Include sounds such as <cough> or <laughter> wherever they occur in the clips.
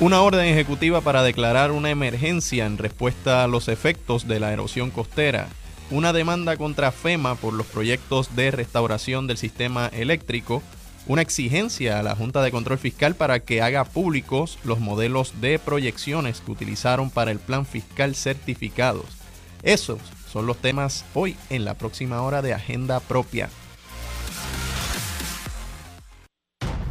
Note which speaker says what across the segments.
Speaker 1: Una orden ejecutiva para declarar una emergencia en respuesta a los efectos de la erosión costera. Una demanda contra FEMA por los proyectos de restauración del sistema eléctrico. Una exigencia a la Junta de Control Fiscal para que haga públicos los modelos de proyecciones que utilizaron para el plan fiscal certificados. Esos son los temas hoy en la próxima hora de Agenda Propia.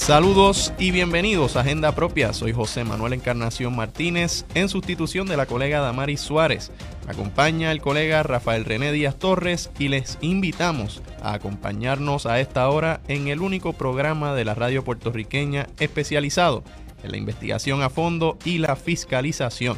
Speaker 1: Saludos y bienvenidos a Agenda Propia. Soy José Manuel Encarnación Martínez en sustitución de la colega Damaris Suárez. acompaña el colega Rafael René Díaz Torres y les invitamos a acompañarnos a esta hora en el único programa de la radio puertorriqueña especializado en la investigación a fondo y la fiscalización.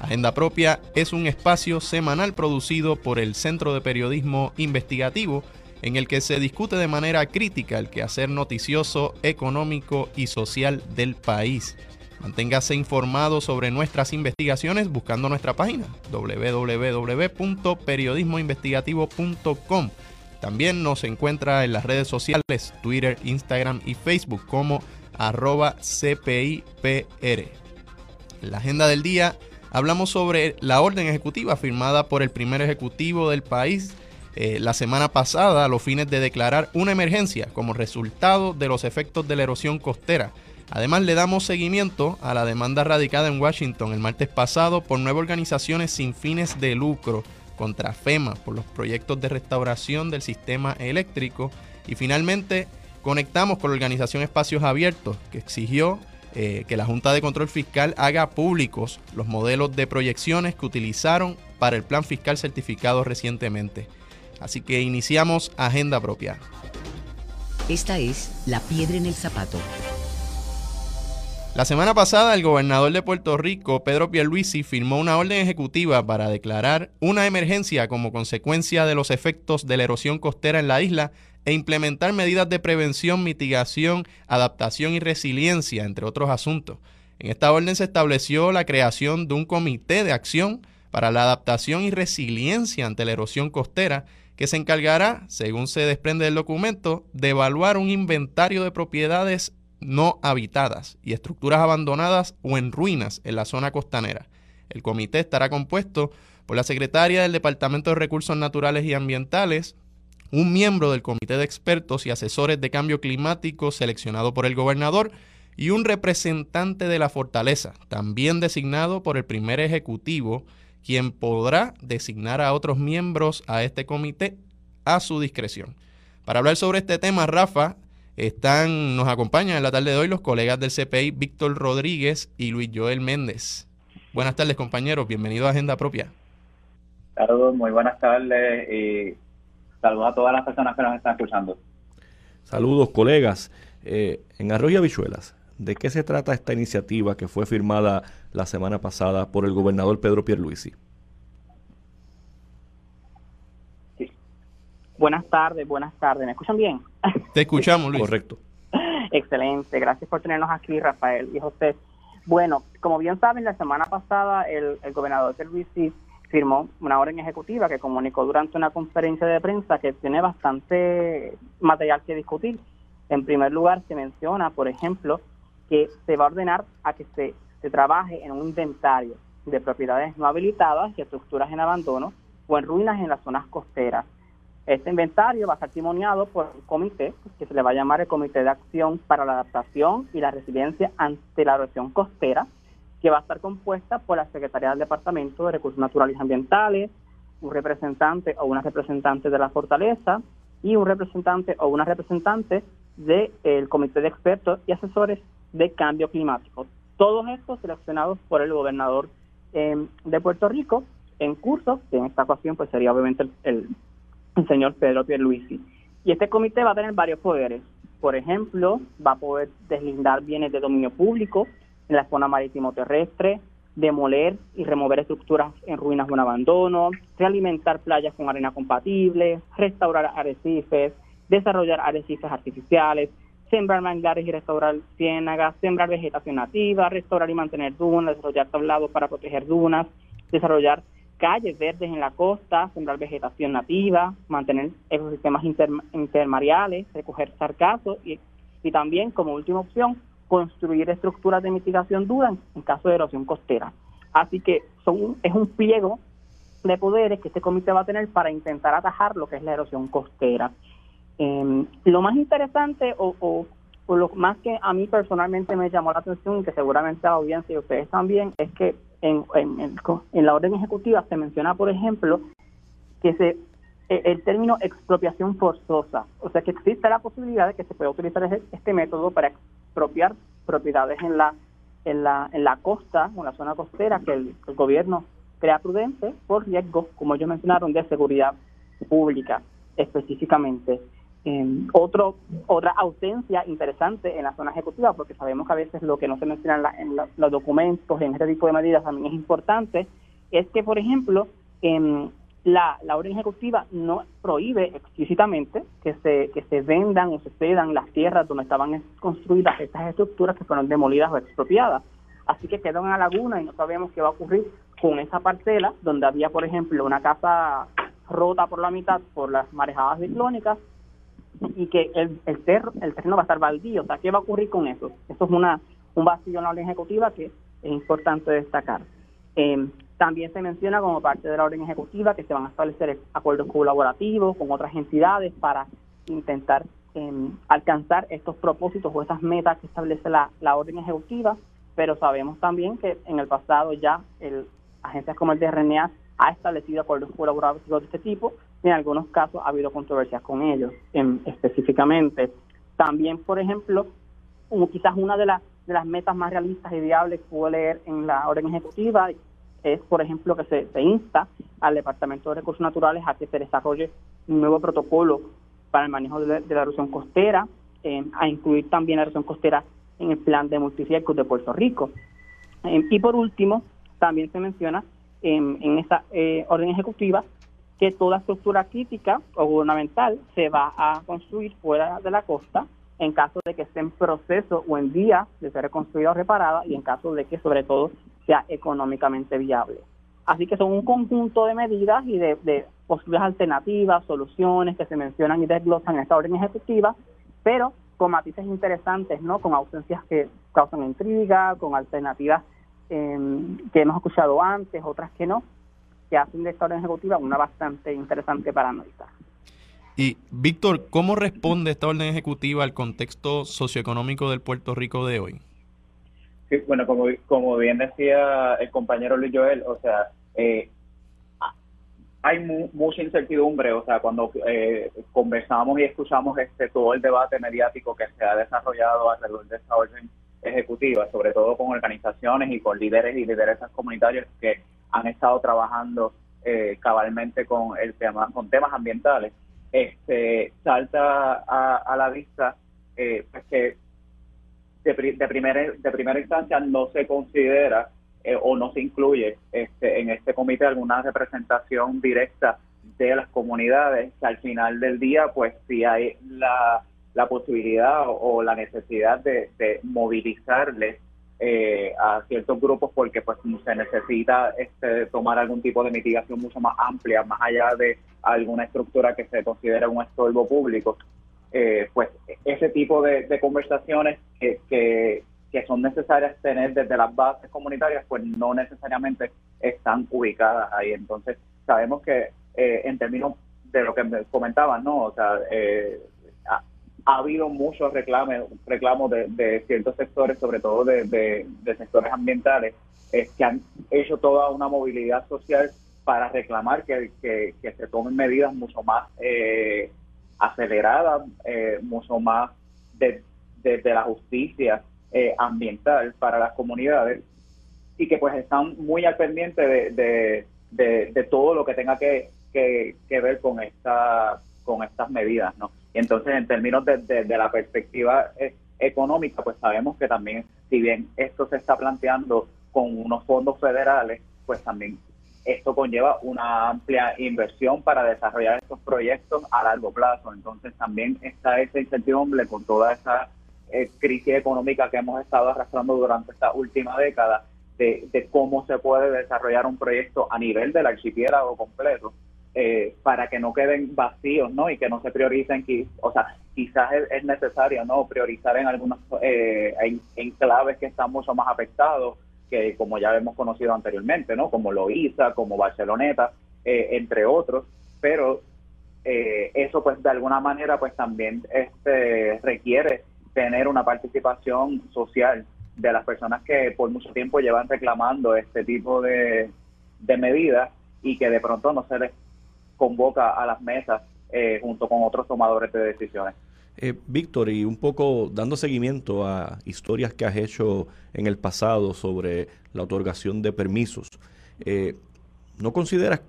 Speaker 1: Agenda Propia es un espacio semanal producido por el Centro de Periodismo Investigativo en el que se discute de manera crítica el quehacer noticioso, económico y social del país. Manténgase informado sobre nuestras investigaciones buscando nuestra página www.periodismoinvestigativo.com. También nos encuentra en las redes sociales Twitter, Instagram y Facebook como arroba CPIPR. En la agenda del día hablamos sobre la orden ejecutiva firmada por el primer ejecutivo del país eh, la semana pasada a los fines de declarar una emergencia como resultado de los efectos de la erosión costera. Además, le damos seguimiento a la demanda radicada en Washington el martes pasado por nueve organizaciones sin fines de lucro contra FEMA por los proyectos de restauración del sistema eléctrico. Y finalmente, conectamos con la organización Espacios Abiertos, que exigió eh, que la Junta de Control Fiscal haga públicos los modelos de proyecciones que utilizaron para el plan fiscal certificado recientemente. Así que iniciamos agenda propia.
Speaker 2: Esta es la piedra en el zapato.
Speaker 1: La semana pasada, el gobernador de Puerto Rico, Pedro Pierluisi, firmó una orden ejecutiva para declarar una emergencia como consecuencia de los efectos de la erosión costera en la isla e implementar medidas de prevención, mitigación, adaptación y resiliencia, entre otros asuntos. En esta orden se estableció la creación de un comité de acción para la adaptación y resiliencia ante la erosión costera que se encargará, según se desprende del documento, de evaluar un inventario de propiedades no habitadas y estructuras abandonadas o en ruinas en la zona costanera. El comité estará compuesto por la secretaria del Departamento de Recursos Naturales y Ambientales, un miembro del Comité de Expertos y Asesores de Cambio Climático seleccionado por el gobernador y un representante de la fortaleza, también designado por el primer ejecutivo quien podrá designar a otros miembros a este comité a su discreción. Para hablar sobre este tema, Rafa, están, nos acompañan en la tarde de hoy los colegas del CPI, Víctor Rodríguez y Luis Joel Méndez. Buenas tardes, compañeros. Bienvenido a Agenda Propia.
Speaker 3: Saludos, muy buenas tardes y saludos a todas las personas que nos están escuchando.
Speaker 4: Saludos, colegas. Eh, en Arroyo Habichuelas, ¿De qué se trata esta iniciativa que fue firmada la semana pasada por el gobernador Pedro Pierluisi?
Speaker 5: Sí. Buenas tardes, buenas tardes. ¿Me escuchan bien? <laughs>
Speaker 1: Te escuchamos, Luis.
Speaker 4: Correcto.
Speaker 5: Excelente. Gracias por tenernos aquí, Rafael y José. Bueno, como bien saben, la semana pasada el, el gobernador Pierluisi firmó una orden ejecutiva que comunicó durante una conferencia de prensa que tiene bastante material que discutir. En primer lugar, se menciona, por ejemplo, que se va a ordenar a que se, se trabaje en un inventario de propiedades no habilitadas y estructuras en abandono o en ruinas en las zonas costeras. Este inventario va a ser testimoniado por un comité que se le va a llamar el Comité de Acción para la Adaptación y la Resiliencia ante la Erosión Costera, que va a estar compuesta por la Secretaría del Departamento de Recursos Naturales y Ambientales, un representante o una representante de la Fortaleza y un representante o una representante del Comité de Expertos y Asesores de cambio climático. Todos estos seleccionados por el gobernador em, de Puerto Rico en curso, que en esta ocasión pues sería obviamente el, señor Pedro Pierluisi. Y este comité va a tener varios poderes. Por ejemplo, va a poder deslindar bienes de dominio público en la zona marítimo terrestre, demoler y remover estructuras en ruinas o en abandono, realimentar playas con arena compatible, restaurar arrecifes, desarrollar arrecifes artificiales, sembrar manglares y restaurar ciénagas, sembrar vegetación nativa, restaurar y mantener dunas, desarrollar tablados para proteger dunas, desarrollar calles verdes en la costa, sembrar vegetación nativa, mantener ecosistemas intermareales, recoger sargazos y, también, como última opción, construir estructuras de mitigación dura en, caso de erosión costera. Así que son, es un pliego de poderes que este comité va a tener para intentar atajar lo que es la erosión costera. Em, lo más interesante o, o, lo más que a mí personalmente me llamó la atención y que seguramente la audiencia y ustedes también es que en, la orden ejecutiva se menciona, por ejemplo, que se e, el término expropiación forzosa, o sea que existe la posibilidad de que se pueda utilizar este método para expropiar propiedades en la en la en la costa, en la zona costera que el, gobierno crea prudente por riesgos, como ellos mencionaron, de seguridad pública específicamente. Otro, otra ausencia interesante en la zona ejecutiva, porque sabemos que a veces lo que no se menciona en, los documentos, en este tipo de medidas también es importante, es que, por ejemplo, en la, la orden ejecutiva no prohíbe explícitamente que se, que se vendan o se cedan las tierras donde estaban construidas estas estructuras que fueron demolidas o expropiadas. Así que queda una laguna y no sabemos qué va a ocurrir con esa parcela donde había, por ejemplo, una casa rota por la mitad por las marejadas ciclónicas y que el, el, el terreno va a estar baldío. O sea, ¿qué va a ocurrir con eso? Eso es una, un vacío en la orden ejecutiva que es importante destacar. Eh, también se menciona como parte de la orden ejecutiva que se van a establecer acuerdos colaborativos con otras entidades para intentar em, alcanzar estos propósitos o estas metas que establece la, la orden ejecutiva, pero sabemos también que en el pasado ya el, agencias como el DRNA ha establecido acuerdos colaborativos de este tipo en algunos casos ha habido controversias con ellos em, específicamente. También, por ejemplo, quizás una de, las de las metas más realistas y viables que puedo leer en la orden ejecutiva es, por ejemplo, que se, insta al Departamento de Recursos Naturales a que se desarrolle un nuevo protocolo para el manejo de, la erosión costera, em, a incluir también la erosión costera en el plan de multifiercos de Puerto Rico. Em, y por último, también se menciona en, esa eh, orden ejecutiva que toda estructura crítica o gubernamental se va a construir fuera de la costa en caso de que esté en proceso o en vía de ser reconstruida o reparada y en caso de que sobre todo sea económicamente viable. Así que son un conjunto de medidas y de, posibles alternativas, soluciones que se mencionan y desglosan en esta orden ejecutiva, pero con matices interesantes, ¿no? Con ausencias que causan intriga, con alternativas em, que hemos escuchado antes, otras que no, que hacen de esta orden ejecutiva una bastante interesante para analizar.
Speaker 1: Y Víctor, ¿cómo responde esta orden ejecutiva al contexto socioeconómico del Puerto Rico de hoy?
Speaker 3: bueno, como, como bien decía el compañero Luis Joel, o sea, eh, hay mucha incertidumbre, o sea, cuando eh, conversamos y escuchamos este todo el debate mediático que se ha desarrollado alrededor de esta orden ejecutiva, sobre todo con organizaciones y con líderes y lideresas comunitarios que han estado trabajando eh, cabalmente con el tema, con temas ambientales, este salta a, la vista eh, pues que de, primera, de primera instancia no se considera eh, o no se incluye este, en este comité alguna representación directa de las comunidades al final del día pues si hay la, la posibilidad o, la necesidad de, de movilizarles eh, a ciertos grupos porque pues se necesita este, tomar algún tipo de mitigación mucho más amplia más allá de alguna estructura que se considera un estorbo público eh, pues ese tipo de, conversaciones que, que, son necesarias tener desde las bases comunitarias, pues no necesariamente están ubicadas ahí. Entonces, sabemos que eh, en términos de lo que me comentaban, ¿no? O sea, eh, ha, habido muchos reclamos, reclamos de, ciertos sectores, sobre todo de, sectores ambientales, que han hecho toda una movilidad social para reclamar que, se tomen medidas mucho más eh, acelerada, eh, mucho más de, la justicia eh, ambiental para las comunidades y que pues están muy al pendiente de, de, todo lo que tenga que, que, ver con esta con estas medidas, ¿no? Entonces en términos de, la perspectiva eh, económica, pues sabemos que también, si bien esto se está planteando con unos fondos federales, pues también esto conlleva una amplia inversión para desarrollar estos proyectos a largo plazo. Entonces también está esa incertidumbre con toda esa eh, crisis económica que hemos estado arrastrando durante esta última década, de, de, cómo se puede desarrollar un proyecto a nivel del archipiélago completo eh, para que no queden vacíos, ¿no? Y que no se prioricen, o sea, quizás es, necesario, ¿no? Priorizar en algunos eh, enclaves que están mucho más afectados, que como ya hemos conocido anteriormente, ¿no? Como Loíza, como Barceloneta, eh, entre otros, pero eh, eso pues de alguna manera pues también este requiere tener una participación social de las personas que por mucho tiempo llevan reclamando este tipo de, de medidas y que de pronto no se les convoca a las mesas eh, junto con otros tomadores de decisiones.
Speaker 4: Eh, Víctor, y un poco dando seguimiento a historias que has hecho en el pasado sobre la otorgación de permisos, eh, ¿no consideras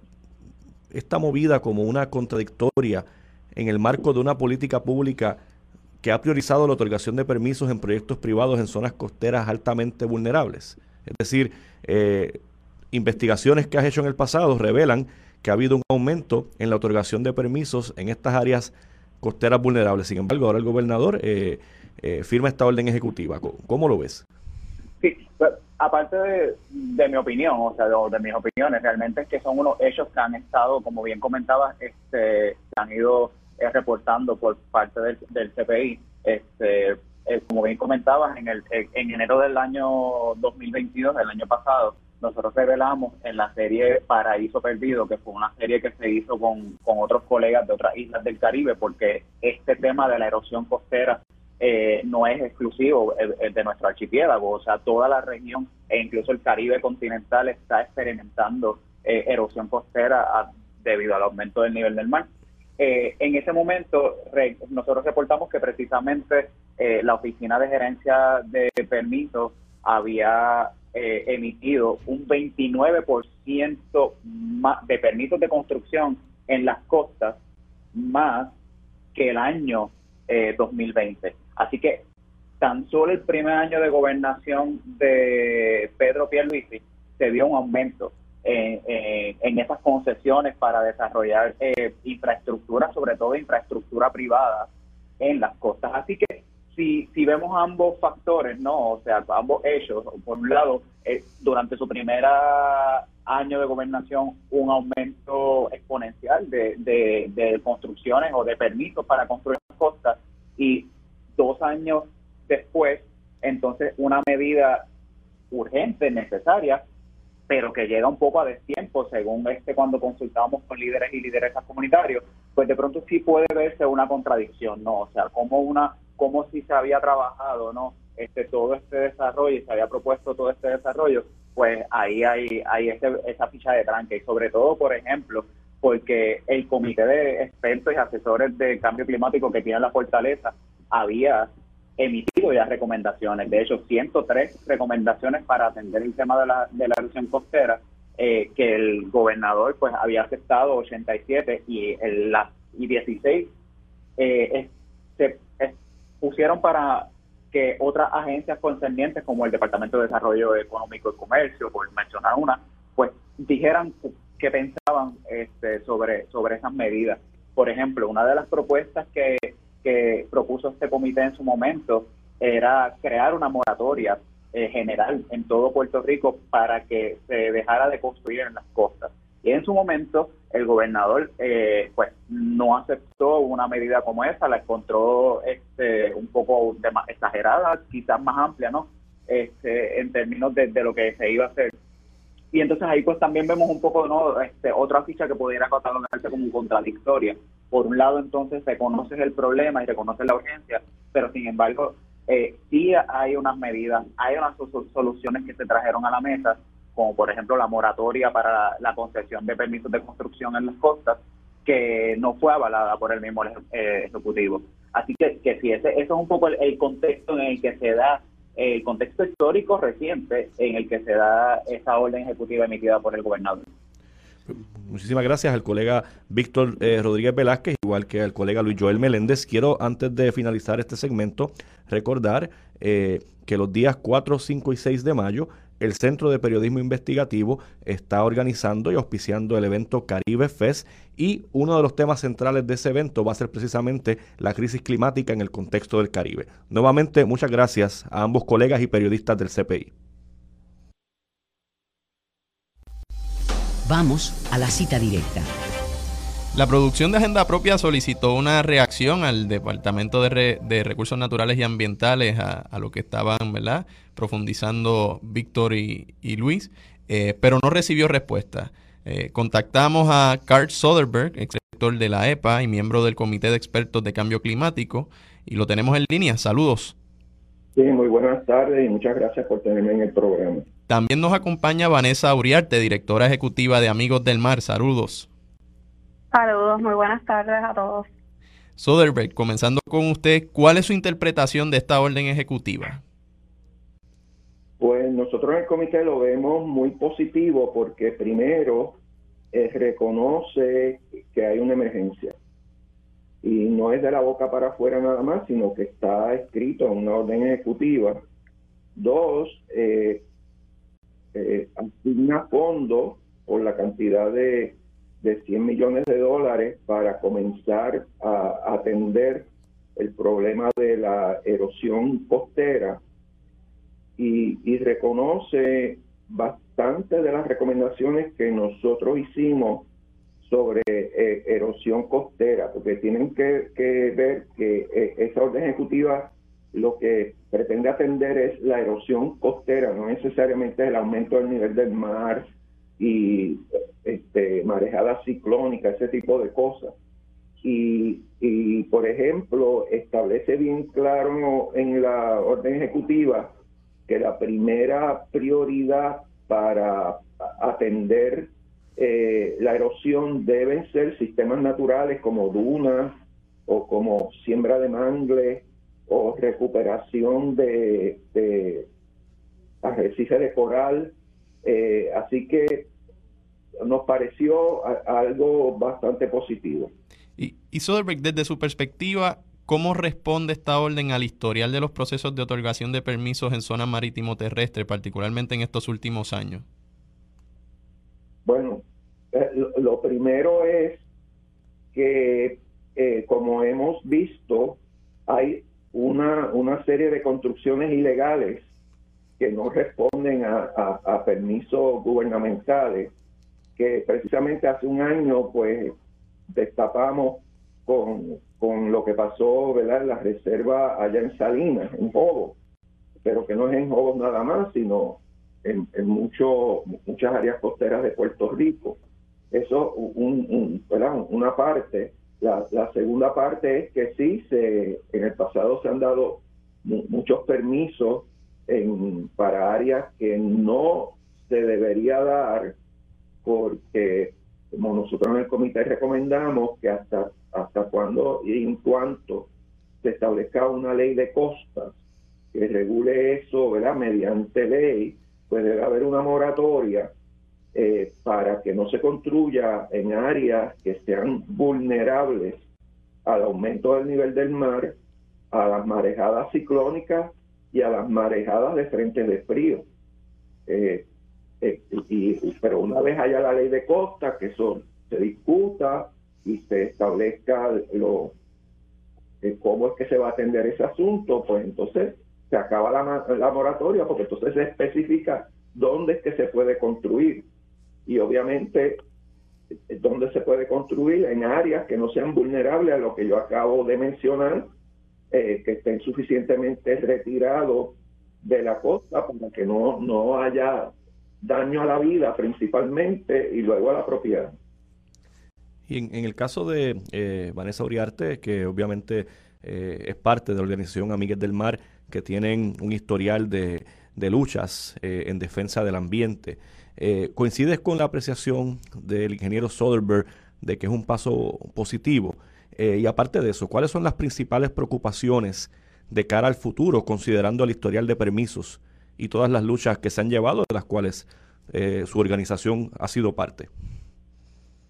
Speaker 4: esta movida como una contradictoria en el marco de una política pública que ha priorizado la otorgación de permisos en proyectos privados en zonas costeras altamente vulnerables? Es decir, investigaciones que has hecho en el pasado revelan que ha habido un aumento en la otorgación de permisos en estas áreas costeras vulnerables. Sin embargo, ahora el gobernador eh, eh, firma esta orden ejecutiva. ¿Cómo, lo ves?
Speaker 3: Sí, pues, aparte de, mi opinión, o sea, de, mis opiniones, realmente es que son unos hechos que han estado, como bien comentabas, este, han ido eh, reportando por parte del, del CPI. Este, como bien comentabas, en, el, en enero del año 2022, del año pasado, nosotros revelamos en la serie Paraíso Perdido, que fue una serie que se hizo con, otros colegas de otras islas del Caribe, porque este tema de la erosión costera eh, no es exclusivo de nuestro archipiélago, o sea, toda la región e incluso el Caribe continental está experimentando eh, erosión costera debido al aumento del nivel del mar. Eh, en ese momento, nosotros reportamos que precisamente la Oficina de Gerencia de Permisos había eh, emitido un 29% más de permisos de construcción en las costas más que el año 2020. Eh, Así que tan solo el primer año de gobernación de Pedro Pierluisi se vio un aumento en, en, esas concesiones para desarrollar eh, infraestructura, sobre todo infraestructura privada en las costas. Así que si, si vemos ambos factores, ¿no? O sea, ambos hechos, por un lado, eh, durante su primer año de gobernación, un aumento exponencial de, de, construcciones o de permisos para construir costas, y dos años después, entonces, una medida urgente, necesaria, pero que llega un poco a destiempo, según este cuando consultamos con líderes y lideresas comunitarios, pues de pronto sí puede verse una contradicción, ¿no? O sea, como una como si se había trabajado, ¿no? Este, todo este desarrollo y se había propuesto todo este desarrollo, pues ahí hay, hay esa ficha de tranque. Y sobre todo, por ejemplo, porque el comité de expertos y asesores de cambio climático que tiene la fortaleza había emitido ya recomendaciones, de hecho 103 recomendaciones para atender el tema de la, de la erupción costera, eh, que el gobernador pues había aceptado 87 y, el, y 16 eh, se pusieron para que otras agencias concernientes como el Departamento de Desarrollo Económico y Comercio, por mencionar una, pues dijeran qué pensaban este, sobre, sobre esas medidas. Por ejemplo, una de las propuestas que, que propuso este comité en su momento era crear una moratoria eh, general en todo Puerto Rico para que se dejara de construir en las costas. Y en su momento el gobernador eh, pues no aceptó una medida como esa, la encontró este, un poco exagerada, quizás más amplia, ¿no? Este, en términos de, lo que se iba a hacer. Y entonces ahí pues también vemos un poco, ¿no? Este, otra ficha que pudiera catalogarse como contradictoria. Por un lado entonces reconoces el problema y reconoces la urgencia, pero sin embargo eh, sí hay unas medidas, hay unas soluciones que se trajeron a la mesa como por ejemplo la moratoria para la concesión de permisos de construcción en las costas, que no fue avalada por el mismo eh, Ejecutivo. Así que, que sí, ese, eso es un poco el, contexto en el que se da, el contexto histórico reciente en el que se da esa orden ejecutiva emitida por el gobernador.
Speaker 4: Muchísimas gracias al colega Víctor eh, Rodríguez Velázquez, igual que al colega Luis Joel Meléndez. Quiero, antes de finalizar este segmento, recordar eh, que los días 4, 5 y 6 de mayo el Centro de Periodismo Investigativo está organizando y auspiciando el evento Caribe Fest y uno de los temas centrales de ese evento va a ser precisamente la crisis climática en el contexto del Caribe. Nuevamente, muchas gracias a ambos colegas y periodistas del CPI.
Speaker 2: Vamos a la cita directa.
Speaker 1: La producción de Agenda Propia solicitó una reacción al Departamento de, Recursos Naturales y Ambientales a, lo que estaban ¿verdad? profundizando Víctor y, Luis, eh, pero no recibió respuesta. Eh, contactamos a Carl Soderberg, exrector de la EPA y miembro del Comité de Expertos de Cambio Climático, y lo tenemos en línea. Saludos.
Speaker 6: Sí, muy buenas tardes y muchas gracias por tenerme en el programa.
Speaker 1: También nos acompaña Vanessa Uriarte, directora ejecutiva de Amigos del Mar. Saludos.
Speaker 7: Saludos, muy buenas tardes a todos.
Speaker 1: Soderberg, comenzando con usted, ¿cuál es su interpretación de esta orden ejecutiva?
Speaker 6: Pues nosotros en el comité lo vemos muy positivo porque primero eh, reconoce que hay una emergencia y no es de la boca para afuera nada más, sino que está escrito en una orden ejecutiva. Dos, eh, eh, asigna fondos por la cantidad de de 100 millones de dólares para comenzar a atender el problema de la erosión costera y, reconoce bastante de las recomendaciones que nosotros hicimos sobre eh, erosión costera, porque tienen que, ver que eh, esa orden ejecutiva lo que pretende atender es la erosión costera, no necesariamente el aumento del nivel del mar y este, marejada ciclónica, ese tipo de cosas. Y, y, por ejemplo, establece bien claro en la orden ejecutiva que la primera prioridad para atender eh, la erosión deben ser sistemas naturales como dunas o como siembra de mangle o recuperación de, de arrecifes de coral. Eh, así que nos pareció algo bastante positivo.
Speaker 1: Y, y Soderbergh, desde su perspectiva, ¿cómo responde esta orden al historial de los procesos de otorgación de permisos en zona marítimo terrestre, particularmente en estos últimos años?
Speaker 6: Bueno, eh, lo primero es que, eh, como hemos visto, hay una, una serie de construcciones ilegales que no responden a permisos gubernamentales que precisamente hace un año pues destapamos con, lo que pasó ¿verdad? en la reserva allá en Salinas, en Jobos, pero que no es en Jobos nada más, sino en, en mucho, muchas áreas costeras de Puerto Rico. Eso un, una parte. La, la, segunda parte es que sí, se, en el pasado se han dado muchos permisos en, para áreas que no se debería dar porque como nosotros en el comité recomendamos que hasta, hasta cuando y en cuanto se establezca una ley de costas que regule eso, ¿verdad? Mediante ley, pues debe haber una moratoria eh, para que no se construya en áreas que sean vulnerables al aumento del nivel del mar, a las marejadas ciclónicas y a las marejadas de frente de frío. Eh, eh, y, pero una vez haya la ley de costa, que eso se discuta y se establezca lo, eh, cómo es que se va a atender ese asunto, pues entonces se acaba la, la moratoria, porque entonces se especifica dónde es que se puede construir. Y obviamente, eh, dónde se puede construir en áreas que no sean vulnerables a lo que yo acabo de mencionar, que estén suficientemente retirados de la costa para que no, no haya daño a la vida principalmente y luego a la propiedad.
Speaker 4: Y en, el caso de eh, Vanessa Uriarte, que obviamente eh, es parte de la organización Amigues del Mar, que tienen un historial de, luchas eh, en defensa del ambiente, ¿coincides con la apreciación del ingeniero Soderberg de que es un paso positivo? y aparte de eso, ¿cuáles son las principales preocupaciones de cara al futuro, considerando el historial de permisos y todas las luchas que se han llevado, de las cuales eh, su organización ha sido parte.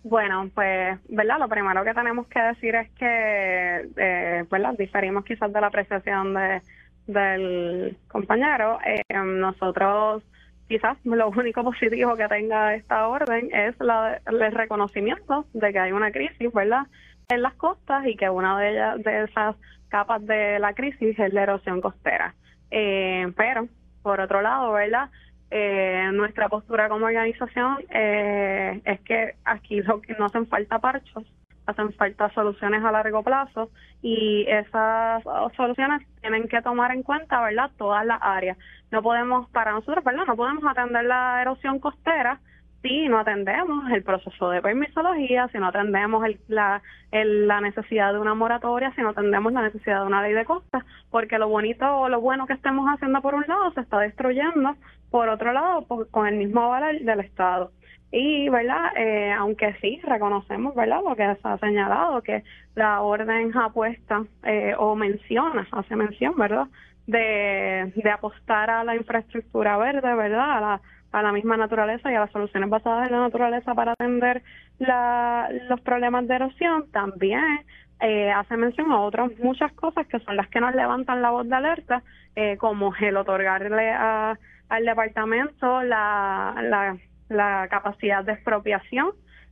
Speaker 7: Bueno, pues, ¿verdad? Lo primero que tenemos que decir es que, eh, ¿verdad? Diferimos quizás de la apreciación de, del compañero. Eh, nosotros quizás lo único positivo que tenga esta orden es la, el reconocimiento de que hay una crisis, ¿verdad?, en las costas y que una de ellas, de esas capas de la crisis es la erosión costera. Eh, pero, por otro lado, ¿verdad?, eh, nuestra postura como organización eh, es que aquí no hacen falta parchos, hacen falta soluciones a largo plazo y esas soluciones tienen que tomar en cuenta, ¿verdad?, todas las áreas. No podemos, para nosotros, ¿verdad?, no podemos atender la erosión costera si no atendemos el proceso de permisología, si no atendemos el, la, la necesidad de una moratoria, si no atendemos la necesidad de una ley de costas, porque lo bonito o lo bueno que estemos haciendo por un lado se está destruyendo por otro lado con el mismo valor del Estado. Y, ¿verdad? Eh, aunque sí reconocemos, ¿verdad? Lo que se ha señalado, que la orden apuesta eh, o menciona, hace mención, ¿verdad? De, de apostar a la infraestructura verde, ¿verdad? A la, a la misma naturaleza y a las soluciones basadas en la naturaleza para atender la, los problemas de erosión, también eh, hace mención a otras muchas cosas que son las que nos levantan la voz de alerta, eh, como el otorgarle a, al departamento la, la la capacidad de expropiación,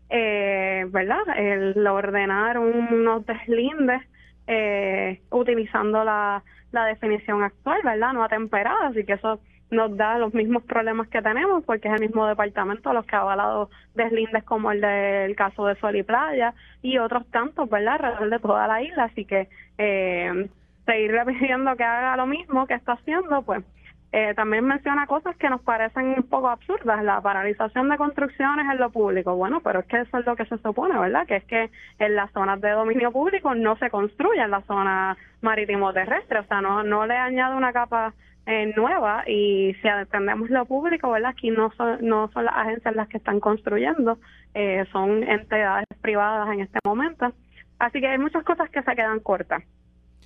Speaker 7: eh, ¿verdad? El ordenar unos deslindes eh, utilizando la, la definición actual, ¿verdad? No atemperada, así que eso nos da los mismos problemas que tenemos porque es el mismo departamento los que ha avalado deslindes como el del caso de Sol y Playa y otros tantos, ¿verdad? Alrededor de toda la isla, así que eh, seguirle pidiendo que haga lo mismo que está haciendo, pues eh, también menciona cosas que nos parecen un poco absurdas, la paralización de construcciones en lo público. Bueno, pero es que eso es lo que se supone, ¿verdad? Que es que en las zonas de dominio público no se construye en la zona marítimo terrestre, o sea, no, no le añade una capa eh, nueva y si atendemos lo público, ¿verdad? Aquí no son, no son las agencias las que están construyendo, eh, son entidades privadas en este momento. Así que hay muchas cosas que se quedan cortas.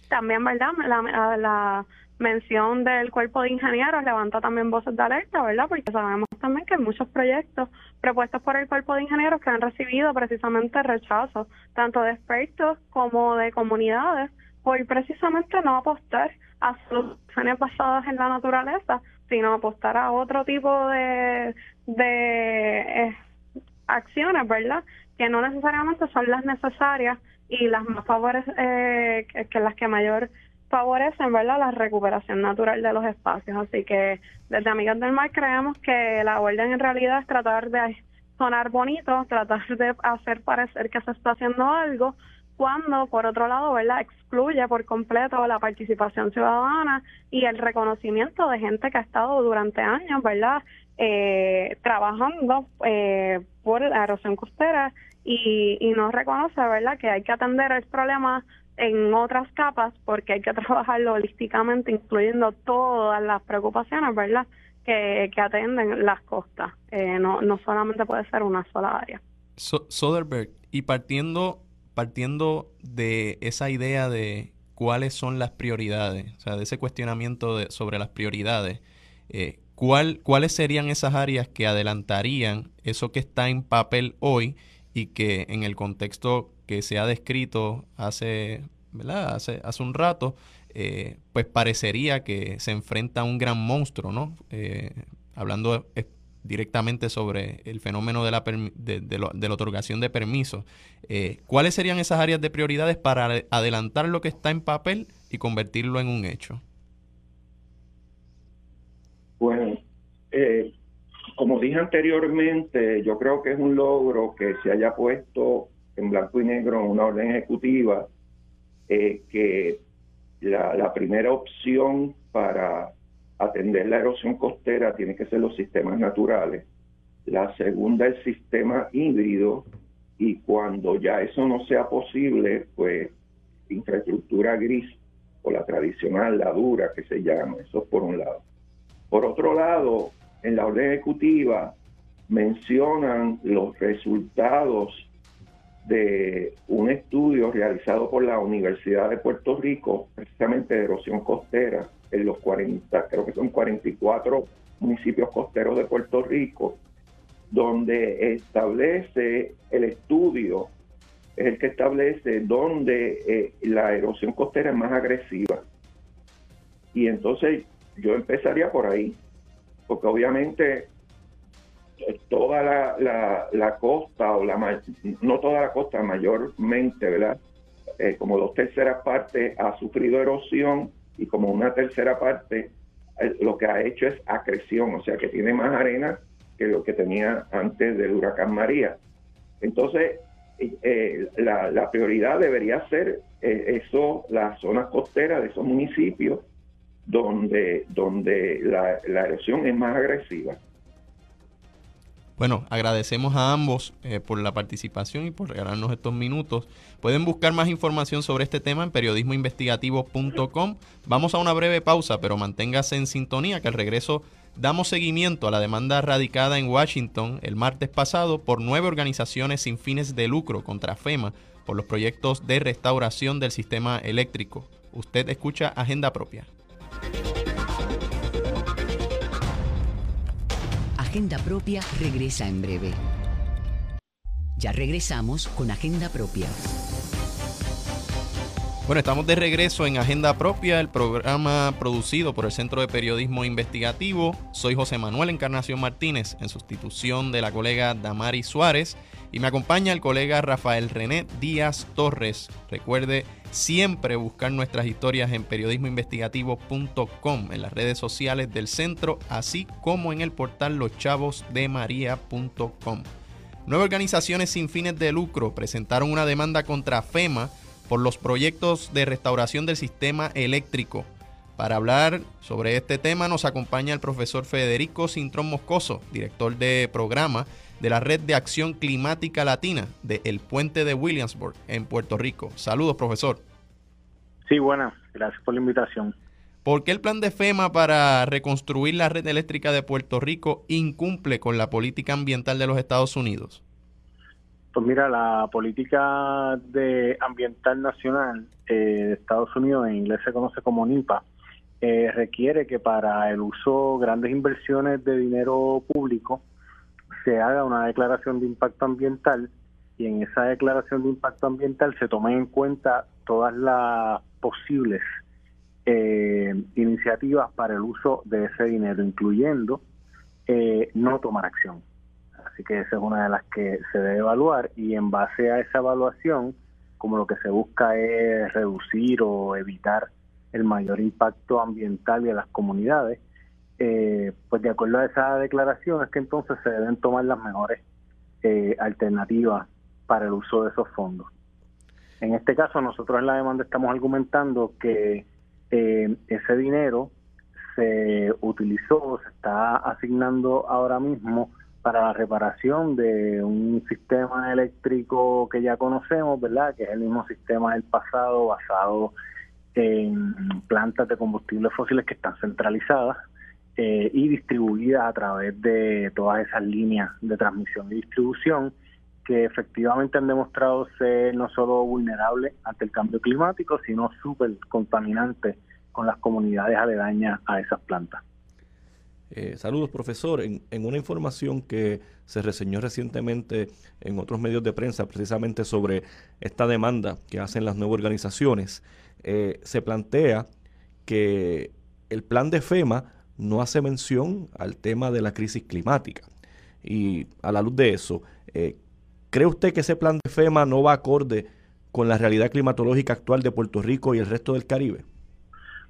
Speaker 7: También, ¿verdad? la, la mención del cuerpo de ingenieros levanta también voces de alerta, ¿verdad? Porque sabemos también que hay muchos proyectos propuestos por el cuerpo de ingenieros que han recibido precisamente rechazo, tanto de expertos como de comunidades, por precisamente no apostar a soluciones basadas en la naturaleza, sino apostar a otro tipo de, de eh, acciones, ¿verdad? Que no necesariamente son las necesarias y las más favores eh, que las que mayor favorecen ¿verdad? la recuperación natural de los espacios. Así que desde Amigas del Mar creemos que la orden en realidad es tratar de sonar bonito, tratar de hacer parecer que se está haciendo algo, cuando por otro lado verdad excluye por completo la participación ciudadana y el reconocimiento de gente que ha estado durante años verdad eh, trabajando eh, por la erosión costera y, no reconoce verdad que hay que atender el problema en otras capas porque hay que <laughs> trabajarlo holísticamente, incluyendo todas las preocupaciones, ¿verdad?, que, que atenden las costas. Eh, no, no solamente puede ser una sola área.
Speaker 1: Soderberg, y partiendo, partiendo de esa idea de cuáles son las prioridades, o sea, de ese cuestionamiento de, sobre las prioridades, eh, ¿cuál, ¿cuáles serían esas áreas que adelantarían eso que está en papel hoy y que en el contexto que se ha descrito hace, hace, hace un rato, eh, pues parecería que se enfrenta a un gran monstruo, ¿no? Eh, hablando eh, directamente sobre el fenómeno de la, de, de, la otorgación de permisos. ¿Cuáles serían esas áreas de prioridades para adelantar lo que está en papel y convertirlo en un hecho?
Speaker 6: Bueno, como dije anteriormente, yo creo que es un logro que se haya puesto en blanco y negro una orden ejecutiva eh, que la, primera opción para atender la erosión costera tiene que ser los sistemas naturales, la segunda el sistema híbrido y cuando ya eso no sea posible, pues infraestructura gris o la tradicional, la dura que se llama, eso por un lado. Por otro lado, en la orden ejecutiva mencionan los resultados de un estudio realizado por la Universidad de Puerto Rico, precisamente de erosión costera, en los 40, creo que son 44 municipios costeros de Puerto Rico, donde establece el estudio, es el que establece dónde eh, la erosión costera es más agresiva. Y entonces yo empezaría por ahí, porque obviamente toda la, la, costa, o la no toda la costa, mayormente, ¿verdad? Eh, como dos terceras partes ha sufrido erosión y como una tercera parte eh, lo que ha hecho es acreción, o sea que tiene más arena que lo que tenía antes del huracán María. Entonces, la, prioridad debería ser eso, las zonas costeras de esos municipios donde, donde la, erosión es más agresiva.
Speaker 1: Bueno, agradecemos a ambos eh, por la participación y por regalarnos estos minutos. Pueden buscar más información sobre este tema en periodismoinvestigativo.com. Vamos a una breve pausa, pero manténgase en sintonía que al regreso damos seguimiento a la demanda radicada en Washington el martes pasado por nueve organizaciones sin fines de lucro contra FEMA por los proyectos de restauración del sistema eléctrico. Usted escucha Agenda Propia.
Speaker 2: Agenda Propia regresa en breve. Ya regresamos con Agenda Propia.
Speaker 1: Bueno, estamos de regreso en Agenda Propia, el programa producido por el Centro de Periodismo Investigativo. Soy José Manuel Encarnación Martínez, en sustitución de la colega Damari Suárez, y me acompaña el colega Rafael René Díaz Torres. Recuerde siempre buscar nuestras historias en periodismoinvestigativo.com, en las redes sociales del centro, así como en el portal loschavosdemaria.com. Nueve organizaciones sin fines de lucro presentaron una demanda contra FEMA por los proyectos de restauración del sistema eléctrico. Para hablar sobre este tema nos acompaña el profesor Federico Cintrón Moscoso, director de programa de la Red de Acción Climática Latina de El Puente de Williamsburg en Puerto Rico. Saludos, profesor.
Speaker 8: Sí, buenas. Gracias por la invitación.
Speaker 1: ¿Por qué el plan de FEMA para reconstruir la red eléctrica de Puerto Rico incumple con la política ambiental de los Estados Unidos?
Speaker 8: Pues mira, la política de ambiental nacional eh, de Estados Unidos, en inglés se conoce como NIPA, eh, requiere que para el uso grandes inversiones de dinero público se haga una declaración de impacto ambiental y en esa declaración de impacto ambiental se tomen en cuenta todas las posibles eh, iniciativas para el uso de ese dinero, incluyendo eh, no tomar acción. Así que esa es una de las que se debe evaluar y en base a esa evaluación, como lo que se busca es reducir o evitar el mayor impacto ambiental y a las comunidades, eh, pues de acuerdo a esa declaración es que entonces se deben tomar las mejores eh, alternativas para el uso de esos fondos. En este caso, nosotros en la demanda estamos argumentando que eh, ese dinero se utilizó, se está asignando ahora mismo para la reparación de un sistema eléctrico que ya conocemos, ¿verdad? Que es el mismo sistema del pasado basado en plantas de combustibles fósiles que están centralizadas eh, y distribuidas a través de todas esas líneas de transmisión y distribución que efectivamente han demostrado ser no solo vulnerables ante el cambio climático, sino súper contaminantes con las comunidades aledañas a esas plantas.
Speaker 4: Eh, saludos, profesor. En, una información que se reseñó recientemente en otros medios de prensa, precisamente sobre esta demanda que hacen las nuevas organizaciones, eh, se plantea que el plan de FEMA no hace mención al tema de la crisis climática. Y a la luz de eso, eh, ¿cree usted que ese plan de FEMA no va acorde con la realidad climatológica actual de Puerto Rico y el resto del Caribe?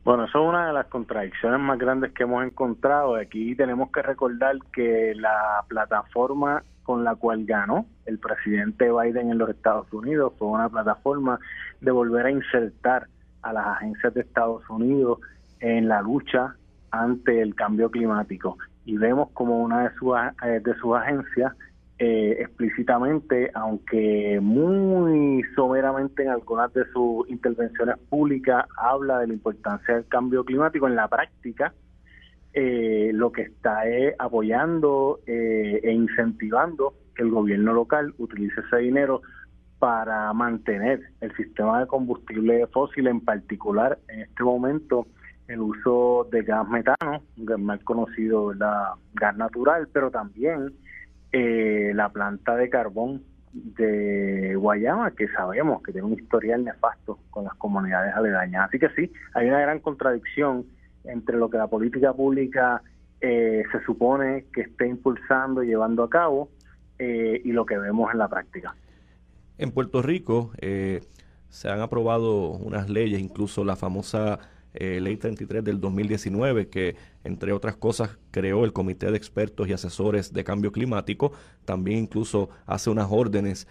Speaker 8: Bueno, eso es una de las contradicciones más grandes que hemos encontrado. Aquí tenemos que recordar que la plataforma con la cual ganó el presidente Biden en los Estados Unidos fue una plataforma de volver a insertar a las agencias de Estados Unidos en la lucha ante el cambio climático y vemos como una de sus, eh, de sus agencias eh, explícitamente, aunque muy someramente en algunas de sus intervenciones públicas habla de la importancia del cambio climático, en la práctica eh, lo que está es apoyando e incentivando que el gobierno local utilice ese dinero para mantener el sistema de combustible fósil, en particular en este momento el uso de gas metano, más conocido la gas natural, pero también eh, la planta de carbón de Guayama, que sabemos que tiene un historial nefasto con las comunidades aledañas. Así que sí, hay una gran contradicción entre lo que la política pública eh, se supone que esté impulsando y llevando a cabo eh, y lo que vemos en la práctica.
Speaker 4: En Puerto Rico eh, se han aprobado unas leyes, incluso la famosa Ley 33 del 2019, que entre otras cosas creó el Comité de Expertos y Asesores de Cambio Climático. También incluso hace unas órdenes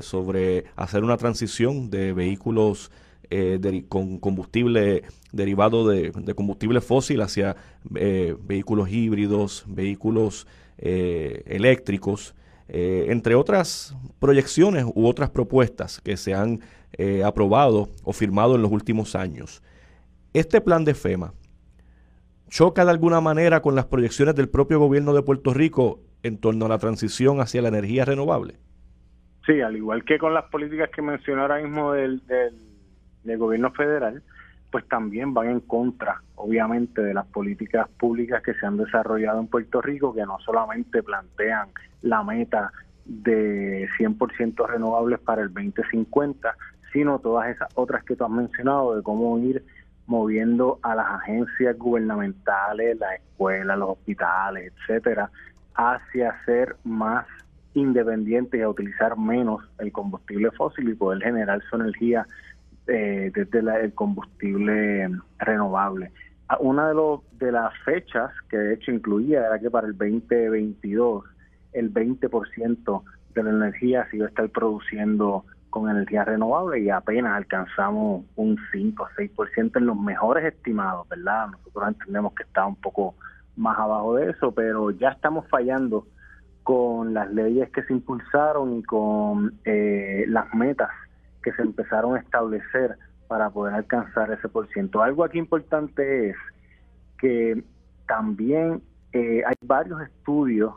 Speaker 4: sobre hacer una transición de vehículos eh, con combustible derivado de, combustible fósil hacia eh, vehículos híbridos, vehículos eh, eléctricos, entre otras proyecciones u otras propuestas que se han aprobado o firmado en los últimos años. Este plan de FEMA choca de alguna manera con las proyecciones del propio gobierno de Puerto Rico en torno a la transición hacia la energía renovable.
Speaker 8: Sí, al igual que con las políticas que mencionó ahora mismo del del gobierno federal, pues también van en contra, obviamente, de las políticas públicas que se han desarrollado en Puerto Rico, que no solamente plantean la meta de 100% renovables para el 2050, sino todas esas otras que tú has mencionado de cómo ir moviendo a las agencias gubernamentales, las escuelas, los hospitales, etcétera, hacia ser más independientes y a utilizar menos el combustible fósil y poder generar su energía eh, desde el combustible renovable. Ah, una de, los, de las fechas que de hecho incluía era que para el 2022 el 20% de la energía se iba a estar produciendo con energía renovable y apenas alcanzamos un 5 o 6% en los mejores estimados, ¿verdad? Nosotros entendemos que está un poco más abajo de eso, pero ya estamos fallando con las leyes que se impulsaron y con eh, las metas que se empezaron a establecer para poder alcanzar ese por ciento. Algo aquí importante es que también eh, hay varios estudios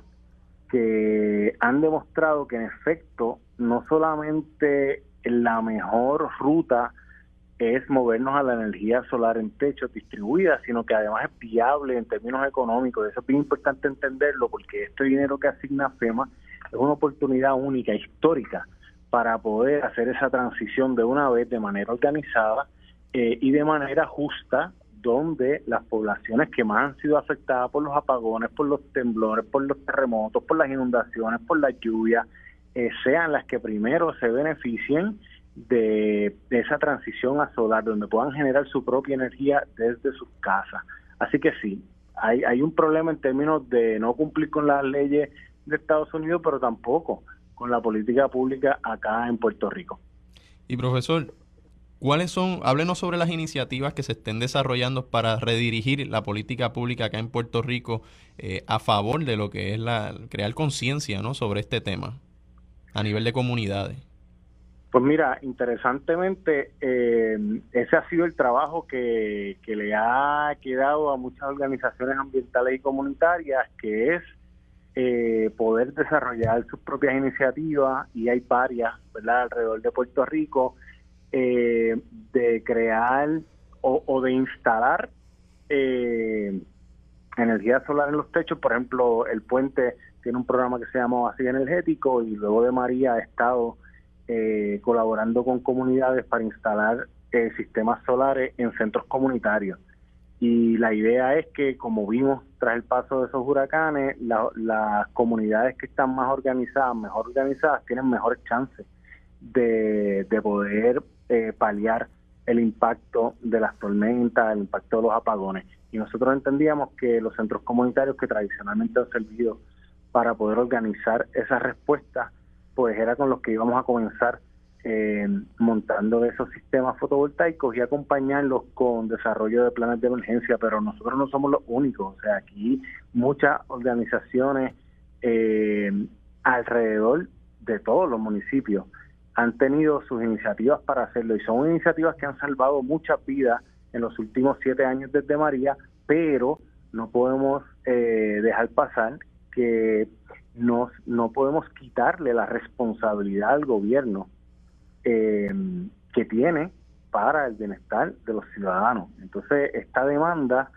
Speaker 8: que han demostrado que en efecto no solamente la mejor ruta es movernos a la energía solar en techo distribuida, sino que además es viable en términos económicos. Eso es bien importante entenderlo porque este dinero que asigna FEMA es una oportunidad única, histórica, para poder hacer esa transición de una vez de manera organizada eh, y de manera justa, donde las poblaciones que más han sido afectadas por los apagones, por los temblores, por los terremotos, por las inundaciones, por la lluvia, eh, sean las que primero se beneficien de, esa transición a solar, donde puedan generar su propia energía desde sus casas. Así que sí, hay, hay un problema en términos de no cumplir con las leyes de Estados Unidos, pero tampoco con la política pública acá en Puerto Rico.
Speaker 1: Y profesor, ¿cuáles son, háblenos sobre las iniciativas que se estén desarrollando para redirigir la política pública acá en Puerto Rico eh, a favor de lo que es la crear conciencia ¿no? sobre este tema a nivel de comunidades?
Speaker 8: Pues mira, interesantemente, eh, ese ha sido el trabajo que, que le ha quedado a muchas organizaciones ambientales y comunitarias, que es eh, poder desarrollar sus propias iniciativas y hay varias, ¿verdad?, alrededor de Puerto Rico, eh, de crear o, de instalar energía solar en los techos. Por ejemplo, el puente tiene un programa que se llama Así Energético y luego de María ha estado colaborando con comunidades para instalar sistemas solares en centros comunitarios. Y la idea es que, como vimos tras el paso de esos huracanes, las comunidades que están más organizadas, mejor organizadas, tienen mejores chances de, poder eh, paliar el impacto de las tormentas, el impacto de los apagones. Y nosotros entendíamos que los centros comunitarios que tradicionalmente han servido para poder organizar esas respuestas, pues era con los que íbamos a comenzar eh, montando esos sistemas fotovoltaicos y acompañarlos con desarrollo de planes de emergencia, pero nosotros no somos los únicos, o sea, aquí muchas organizaciones eh, alrededor de todos los municipios han tenido sus iniciativas para hacerlo y son iniciativas que han salvado muchas vidas en los últimos siete años desde María, pero no podemos eh, dejar pasar que nos, no podemos quitarle la responsabilidad al gobierno eh, que tiene para el bienestar de los ciudadanos. Entonces, esta demanda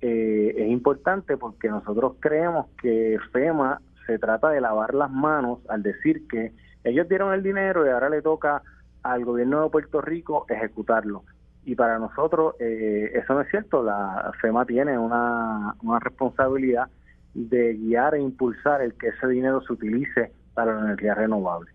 Speaker 8: eh, es importante porque nosotros creemos que FEMA se trata de lavar las manos al decir que ellos dieron el dinero y ahora le toca al gobierno de Puerto Rico ejecutarlo. Y para nosotros eh, eso no es cierto. La FEMA tiene una, una responsabilidad de guiar e impulsar el que ese dinero se utilice para la energía renovable.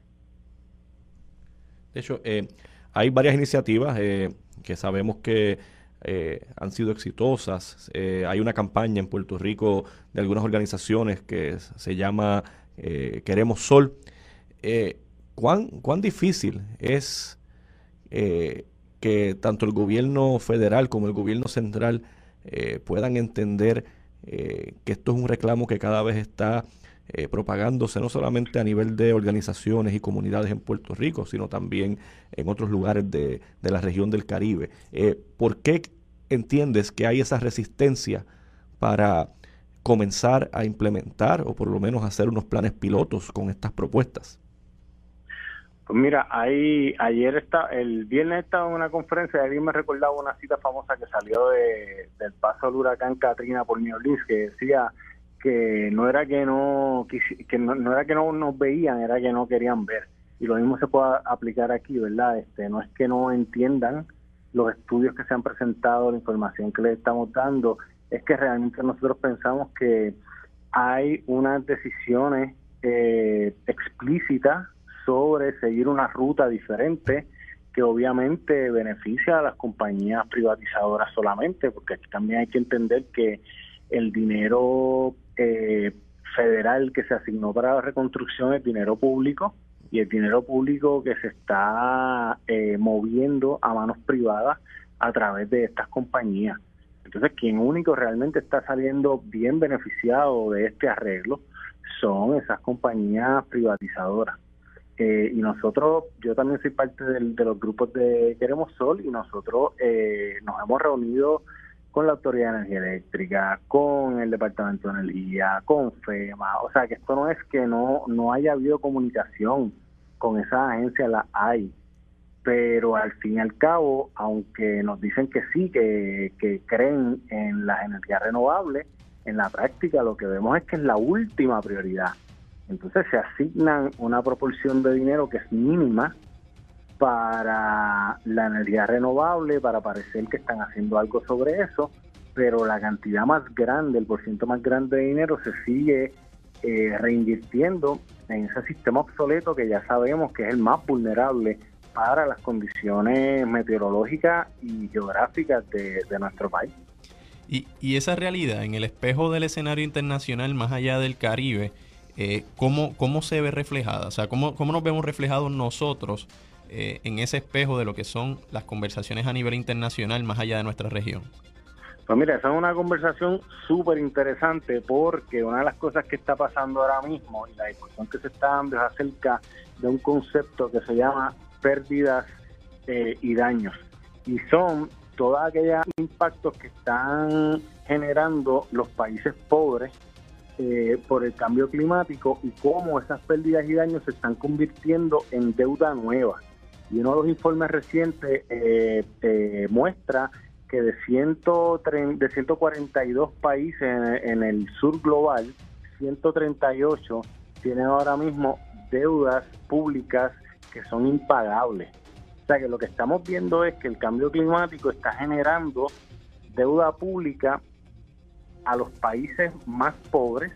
Speaker 4: De hecho, eh, hay varias iniciativas eh, que sabemos que eh, han sido exitosas. hay una campaña en Puerto Rico de algunas organizaciones que se llama Queremos Sol. ¿cuán, ¿Cuán difícil es que tanto el gobierno federal como el gobierno central puedan entender que esto es un reclamo que cada vez está eh, propagándose no solamente a nivel de organizaciones y comunidades en Puerto Rico, sino también en otros lugares de, la región del Caribe. Eh, ¿Por qué entiendes que hay esa resistencia para comenzar a implementar o por lo menos hacer unos planes pilotos con estas propuestas?
Speaker 8: Pues mira, ahí, ayer está, el viernes estaba en una conferencia y alguien me recordaba una cita famosa que salió de, del paso del huracán Katrina por New Orleans que decía que no era que no que no, era que no nos veían, era que no querían ver. Y lo mismo se puede aplicar aquí, ¿verdad? Este, no es que no entiendan los estudios que se han presentado, la información que les estamos dando, es que realmente nosotros pensamos que hay unas decisiones eh, explícitas sobre seguir una ruta diferente que obviamente beneficia a las compañías privatizadoras solamente, porque aquí también hay que entender que el dinero eh, federal que se asignó para la reconstrucción es dinero público y el dinero público que se está eh, moviendo a manos privadas a través de estas compañías. Entonces, quien único realmente está saliendo bien beneficiado de este arreglo son esas compañías privatizadoras. Eh, y nosotros, yo también soy parte de los grupos de Queremos Sol y nosotros nos hemos reunido con la Autoridad de Energía Eléctrica, con el Departamento de Energía, con FEMA. O sea, que esto no es que no, no haya habido comunicación con esa agencia, la hay. Pero al fin y al cabo, aunque nos dicen que sí, que, que creen en las energías renovables, en la práctica lo que vemos es que es la última prioridad. Entonces se asignan una proporción de dinero que es mínima para la energía renovable, para parecer que están haciendo algo sobre eso, pero la cantidad más grande, el porcentaje más grande de dinero se sigue eh, reinvirtiendo en ese sistema obsoleto que ya sabemos que es el más vulnerable para las condiciones meteorológicas y geográficas de, nuestro país.
Speaker 1: Y, y, esa realidad en el espejo del escenario internacional más allá del Caribe, eh, ¿cómo, ¿cómo se ve reflejada? O sea, ¿cómo, cómo nos vemos reflejados nosotros eh, en ese espejo de lo que son las conversaciones a nivel internacional más allá de nuestra región?
Speaker 8: Pues mira, esa es una conversación súper interesante porque una de las cosas que está pasando ahora mismo y la discusión que se está dando es acerca de un concepto que se llama pérdidas eh, y daños. Y son todos aquellos impactos que están generando los países pobres eh, por el cambio climático y cómo esas pérdidas y daños se están convirtiendo en deuda nueva. Y uno de los informes recientes eh, eh, muestra que de, 130, de 142 países en, el sur global, 138 tienen ahora mismo deudas públicas que son impagables. O sea que lo que estamos viendo es que el cambio climático está generando deuda pública a los países más pobres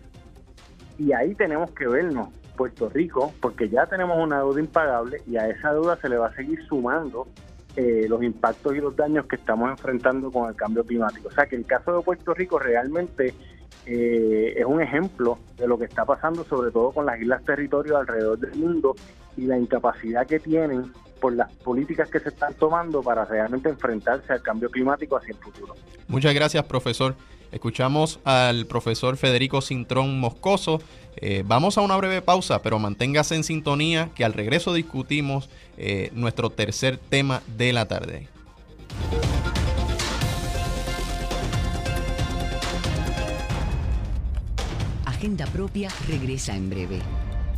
Speaker 8: y ahí tenemos que vernos Puerto Rico, porque ya tenemos una deuda impagable y a esa deuda se le va a seguir sumando eh, los impactos y los daños que estamos enfrentando con el cambio climático. O sea que el caso de Puerto Rico realmente eh, es un ejemplo de lo que está pasando, sobre todo con las islas territorios alrededor del mundo y la incapacidad que tienen por las políticas que se están tomando para realmente enfrentarse al cambio climático hacia el futuro.
Speaker 1: Muchas gracias, profesor. Escuchamos al profesor Federico Cintrón Moscoso. Eh, vamos a una breve pausa, pero manténgase en sintonía que al regreso discutimos eh, nuestro tercer tema de la tarde.
Speaker 2: Agenda Propia regresa en breve.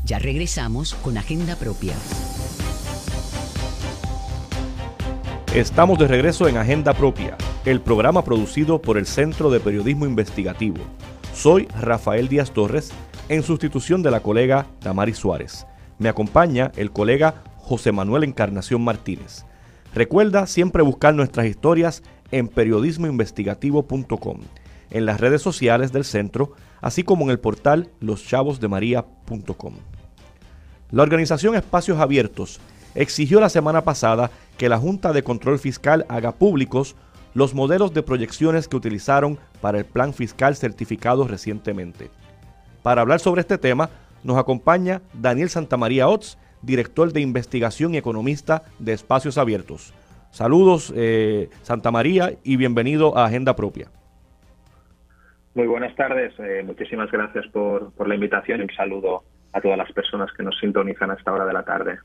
Speaker 2: Ya regresamos con Agenda Propia.
Speaker 4: Estamos de regreso en Agenda Propia, el programa producido por el Centro de Periodismo Investigativo. Soy Rafael Díaz Torres, en sustitución de la colega Tamari Suárez. Me acompaña el colega José Manuel Encarnación Martínez. Recuerda siempre buscar nuestras historias en periodismoinvestigativo.com, en las redes sociales del centro, así como en el portal loschavosdemaria.com. La organización Espacios Abiertos exigió la semana pasada que la Junta de Control Fiscal haga públicos los modelos de proyecciones que utilizaron para el plan fiscal certificado recientemente. Para hablar sobre este tema, nos acompaña Daniel Santamaría Ots, director de investigación y economista de Espacios Abiertos. Saludos, eh, Santa María, y bienvenido a Agenda Propia.
Speaker 9: Muy buenas tardes, eh, muchísimas gracias por, por la invitación y un saludo a todas las personas que nos sintonizan a esta hora de la tarde.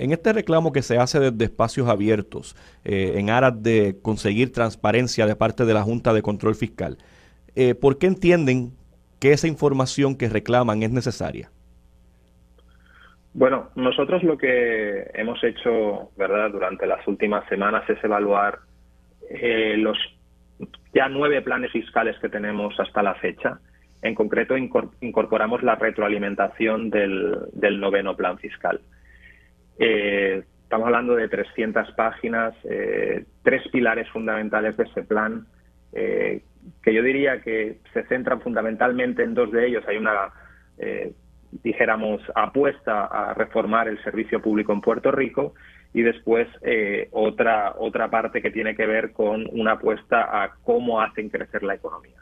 Speaker 4: En este reclamo que se hace desde espacios abiertos, eh, en aras de conseguir transparencia de parte de la Junta de Control Fiscal, eh, ¿por qué entienden que esa información que reclaman es necesaria?
Speaker 9: Bueno, nosotros lo que hemos hecho, ¿verdad?, durante las últimas semanas es evaluar eh, los ya nueve planes fiscales que tenemos hasta la fecha. En concreto, incorporamos la retroalimentación del, noveno plan fiscal. Eh, estamos hablando de 300 páginas, eh, tres pilares fundamentales de ese plan, que yo diría que se centran fundamentalmente en dos de ellos. Hay una dijéramos, apuesta a reformar el servicio público en Puerto Rico y después eh, otra, otra parte que tiene que ver con una apuesta a cómo hacen crecer la economía.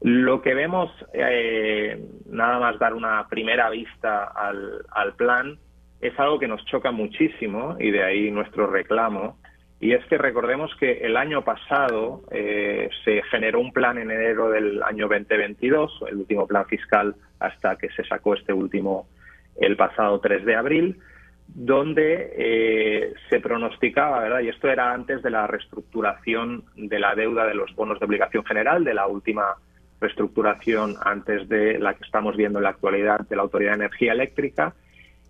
Speaker 9: Lo que vemos, eh, nada más dar una primera vista al plan, es algo que nos choca muchísimo y de ahí nuestro reclamo, y es que recordemos que el año pasado eh, se generó un plan en enero del año 2022, el último plan fiscal hasta que se sacó este último el pasado 3 de abril, donde eh, se pronosticaba, ¿verdad? Y esto era antes de la reestructuración de la deuda de los bonos de obligación general, de la última reestructuración antes de la que estamos viendo en la actualidad de la Autoridad de Energía Eléctrica,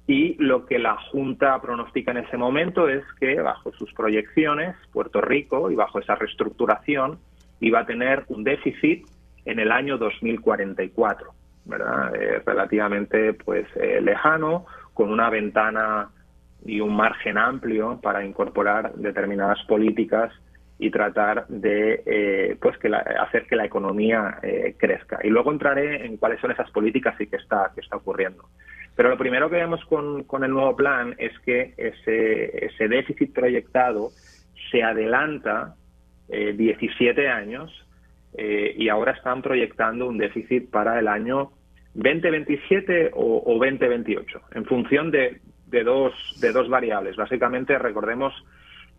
Speaker 9: y lo que la Junta pronostica en ese momento es que bajo sus proyecciones, Puerto Rico, y bajo esa reestructuración, iba a tener un déficit en el año 2044, ¿verdad? Eh, relativamente pues eh, lejano, con una ventana y un margen amplio para incorporar determinadas políticas y tratar de eh, pues que hacer que la economía crezca. Y luego entraré en cuáles son esas políticas y qué está, qué está ocurriendo. Pero lo primero que vemos con, con el nuevo plan es que ese, ese déficit proyectado se adelanta 17 eh, años eh, y ahora están proyectando un déficit para el año 2027 o, o 2028, en función de, de, dos, de dos variables. Básicamente, recordemos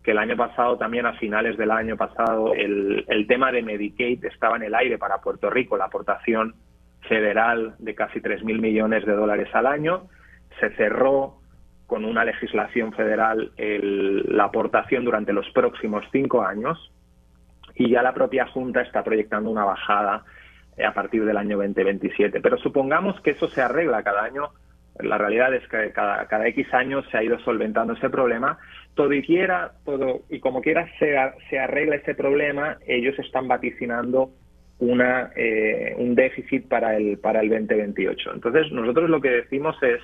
Speaker 9: que el año pasado, también a finales del año pasado, el, el tema de Medicaid estaba en el aire para Puerto Rico, la aportación federal de casi 3.000 millones de dólares al año. Se cerró con una legislación federal la aportación durante los próximos cinco años y ya la propia Junta está proyectando una bajada a partir del año 2027. Pero supongamos que eso se arregla cada año. La realidad es que cada, X años se ha ido solventando ese problema. Todo y quiera, todo, y como quiera se arregla ese problema, ellos están vaticinando una, eh, un déficit para el, para el 2028. Entonces, nosotros lo que decimos es,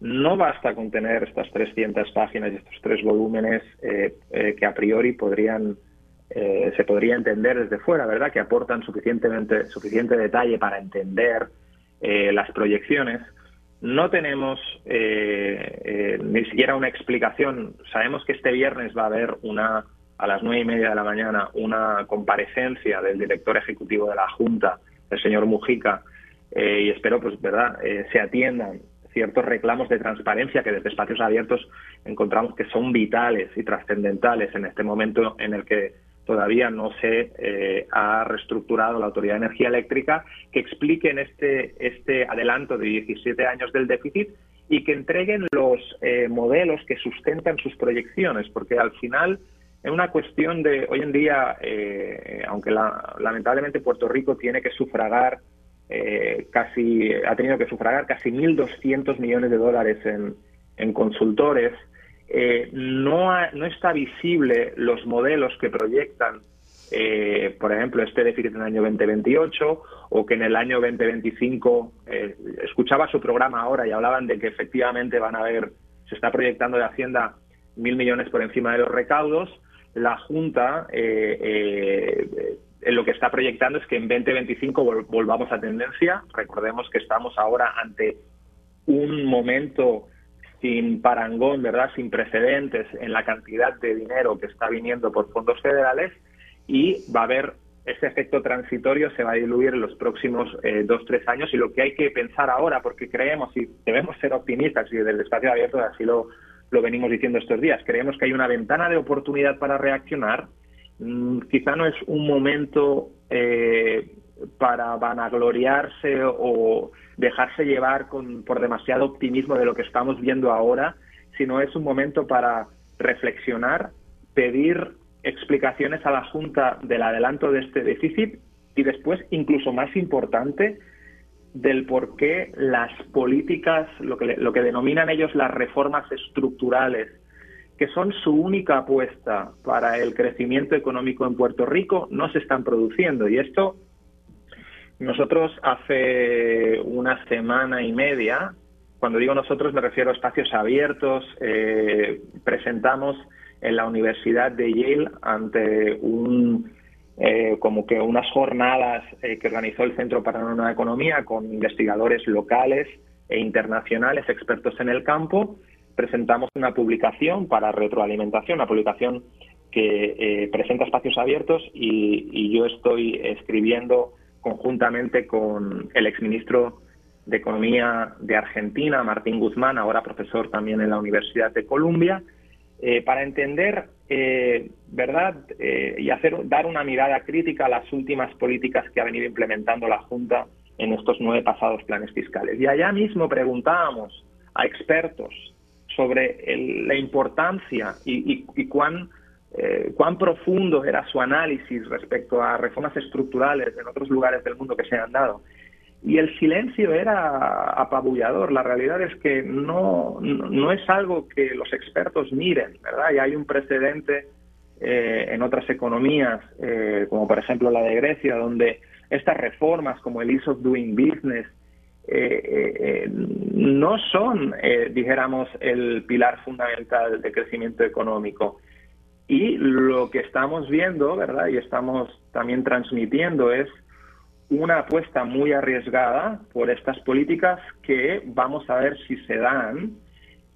Speaker 9: no basta con tener estas 300 páginas y estos tres volúmenes eh, eh, que a priori podrían se podría entender desde fuera, ¿verdad? Que aportan suficientemente suficiente detalle para entender las proyecciones. No tenemos ni siquiera una explicación. Sabemos que este viernes va a haber una a las nueve y media de la mañana una comparecencia del director ejecutivo de la Junta, el señor Mujica, eh, y espero, pues, verdad, eh, se atiendan ciertos reclamos de transparencia que desde espacios abiertos encontramos que son vitales y trascendentales en este momento en el que todavía no se eh, ha reestructurado la Autoridad de Energía Eléctrica, que expliquen este, este adelanto de 17 años del déficit y que entreguen los modelos que sustentan sus proyecciones, porque al final es una cuestión de, hoy en día, eh, aunque lamentablemente Puerto Rico tiene que sufragar eh, casi, ha tenido que sufragar casi 1.200 millones de dólares en, consultores, eh, no, no está visible los modelos que proyectan, por ejemplo, este déficit en el año 2028 o que en el año 2025, escuchaba su programa ahora y hablaban de que efectivamente van a haber, se está proyectando de Hacienda mil millones por encima de los recaudos, la Junta eh, lo que está proyectando es que en 2025 volvamos a tendencia. Recordemos que estamos ahora ante un momento sin parangón, ¿verdad? Sin precedentes en la cantidad de dinero que está viniendo por fondos federales y va a haber ese efecto transitorio se va a diluir en los próximos eh, dos, tres años y lo que hay que pensar ahora, porque creemos y debemos ser optimistas y desde el espacio abierto así lo, lo venimos diciendo estos días, creemos que hay una ventana de oportunidad para reaccionar, mm, quizá no es un momento eh, para vanagloriarse o dejarse llevar con, por demasiado optimismo de lo que estamos viendo ahora, sino es un momento para reflexionar, pedir explicaciones a la Junta del adelanto de este déficit y después, incluso más importante, del por qué las políticas, lo que, lo que denominan ellos las reformas estructurales, que son su única apuesta para el crecimiento económico en Puerto Rico, no se están produciendo. Y esto, nosotros hace una semana y media, cuando digo nosotros me refiero a espacios abiertos, eh, presentamos en la Universidad de Yale ante un eh, como que unas jornadas eh, que organizó el Centro para la Nueva Economía con investigadores locales e internacionales, expertos en el campo, presentamos una publicación para retroalimentación, una publicación que eh, presenta espacios abiertos y, y, yo estoy escribiendo conjuntamente con el exministro de Economía de Argentina, Martín Guzmán, ahora profesor también en la Universidad de Columbia, eh, para entender, eh, ¿verdad? Eh, y hacer, dar una mirada crítica a las últimas políticas que ha venido implementando la Junta en estos nueve pasados planes fiscales. Y allá mismo preguntábamos a expertos sobre la importancia y, y cuán, cuán profundo era su análisis respecto a reformas estructurales en otros lugares del mundo que se han dado y el silencio era apabullador. La realidad es que no, no es algo que los expertos miren, ¿verdad? Y hay un precedente eh, en otras economías, eh, como por ejemplo la de Grecia, donde estas reformas como el Ease of Doing Business eh, no son, dijéramos, el pilar fundamental de crecimiento económico. Y lo que estamos viendo, ¿verdad? Y estamos también transmitiendo es una apuesta muy arriesgada por estas políticas que vamos a ver si se dan,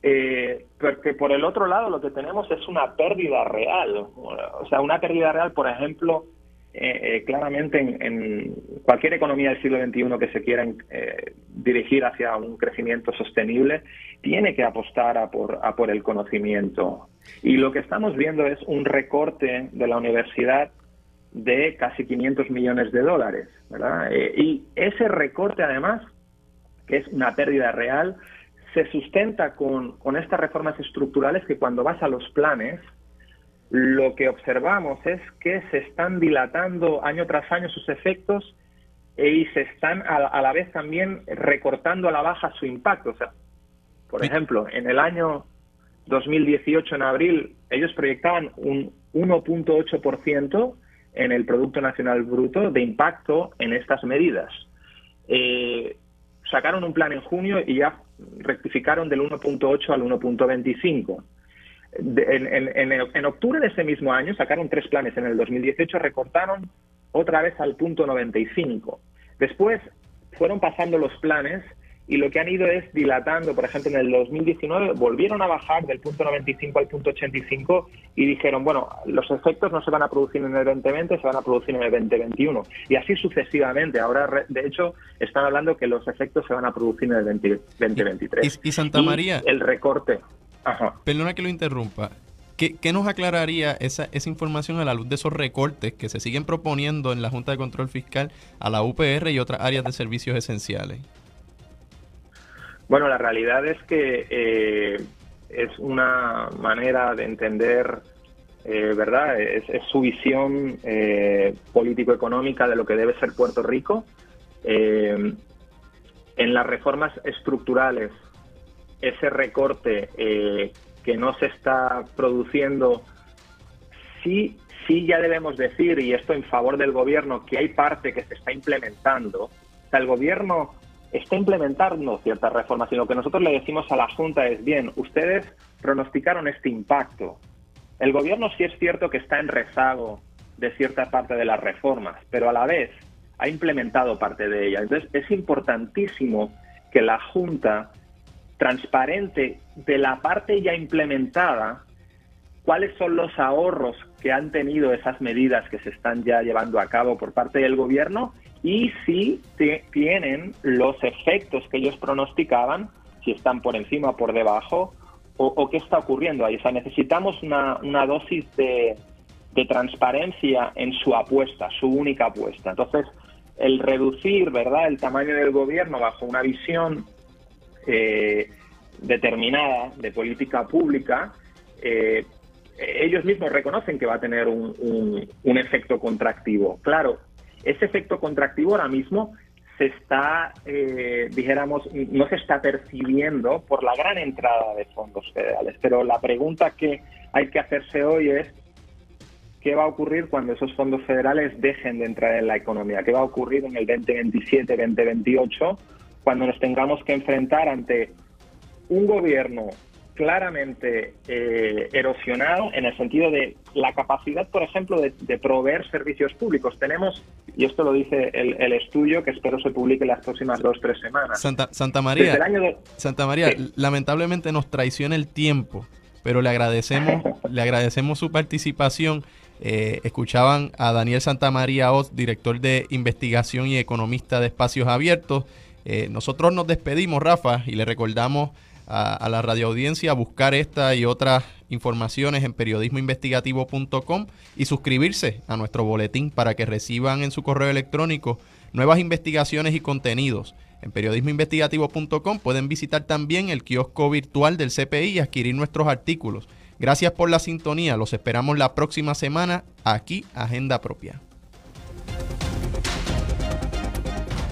Speaker 9: eh, porque por el otro lado lo que tenemos es una pérdida real, o sea, una pérdida real, por ejemplo, eh, eh, claramente en, cualquier economía del siglo XXI que se quiera dirigir hacia un crecimiento sostenible, tiene que apostar a por, a por el conocimiento. Y lo que estamos viendo es un recorte de la universidad de casi 500 millones de dólares. ¿verdad? Eh, y ese recorte, además, que es una pérdida real, se sustenta con, con estas reformas estructurales que cuando vas a los planes, lo que observamos es que se están dilatando año tras año sus efectos e, y se están a, la vez también recortando a la baja su impacto. O sea, por ejemplo, en el año 2018, en abril, ellos proyectaban un 1.8% en el Producto Nacional Bruto de impacto en estas medidas. Eh, sacaron un plan en junio y ya rectificaron del 1.8 al 1.25. En, en, octubre de ese mismo año sacaron tres planes. En el 2018 recortaron otra vez al punto 95. Después fueron pasando los planes y lo que han ido es dilatando, por ejemplo, en el 2019 volvieron a bajar del punto 95 al punto 85 y dijeron, bueno, los efectos no se van a producir en el 2020, se van a producir en el 2021 y así sucesivamente. Ahora, de hecho, están hablando que los efectos se van a producir en el 2023.
Speaker 1: Y, Santa María...
Speaker 9: el recorte.
Speaker 1: Perdona que lo interrumpa. ¿Qué, ¿Qué, nos aclararía esa, esa información a la luz de esos recortes que se siguen proponiendo en la Junta de Control Fiscal a la UPR y otras áreas de servicios esenciales?
Speaker 9: Bueno, la realidad es que eh, es una manera de entender, eh, ¿verdad? Es, su visión eh, político-económica de lo que debe ser Puerto Rico. en las reformas estructurales, ese recorte que no se está produciendo, sí, sí ya debemos decir, y esto en favor del gobierno, que hay parte que se está implementando. O sea, el gobierno está implementando ciertas reformas, sino que nosotros le decimos a la Junta es, bien, ustedes pronosticaron este impacto. El gobierno sí es cierto que está en rezago de cierta parte de las reformas, pero a la vez ha implementado parte de ellas. Entonces es importantísimo que la Junta transparente de la parte ya implementada cuáles son los ahorros que han tenido esas medidas que se están ya llevando a cabo por parte del gobierno y si tienen los efectos que ellos pronosticaban, si están por encima o por debajo, o, qué está ocurriendo ahí. O sea, necesitamos una, dosis de, transparencia en su apuesta, su única apuesta. Entonces, el reducir, ¿verdad?, el tamaño del gobierno bajo una visión eh, determinada de política pública, eh, ellos mismos reconocen que va a tener un, efecto contractivo. Claro, ese efecto contractivo ahora mismo se está, eh, dijéramos, no se está percibiendo por la gran entrada de fondos federales. Pero la pregunta que hay que hacerse hoy es, ¿qué va a ocurrir cuando esos fondos federales dejen de entrar en la economía? ¿Qué va a ocurrir en el 2027, 2028, cuando nos tengamos que enfrentar ante un gobierno claramente eh, erosionado en el sentido de la capacidad, por ejemplo, de, proveer servicios públicos. Tenemos, y esto lo dice el, estudio que espero se publique en las próximas dos o tres semanas.
Speaker 1: Santa, Santa María, Santa María lamentablemente nos traiciona el tiempo, pero le agradecemos, <laughs> le agradecemos su participación. Eh, escuchaban a Daniel Santa María Oz, director de investigación y economista de espacios abiertos. Eh, nosotros nos despedimos, Rafa, y le recordamos a, la radioaudiencia a buscar esta y otras informaciones en periodismoinvestigativo.com y suscribirse a nuestro boletín para que reciban en su correo electrónico nuevas investigaciones y contenidos. En periodismoinvestigativo.com pueden visitar también el kiosco virtual del CPI y adquirir nuestros artículos. Gracias por la sintonía. Los esperamos la próxima semana aquí, Agenda Propia.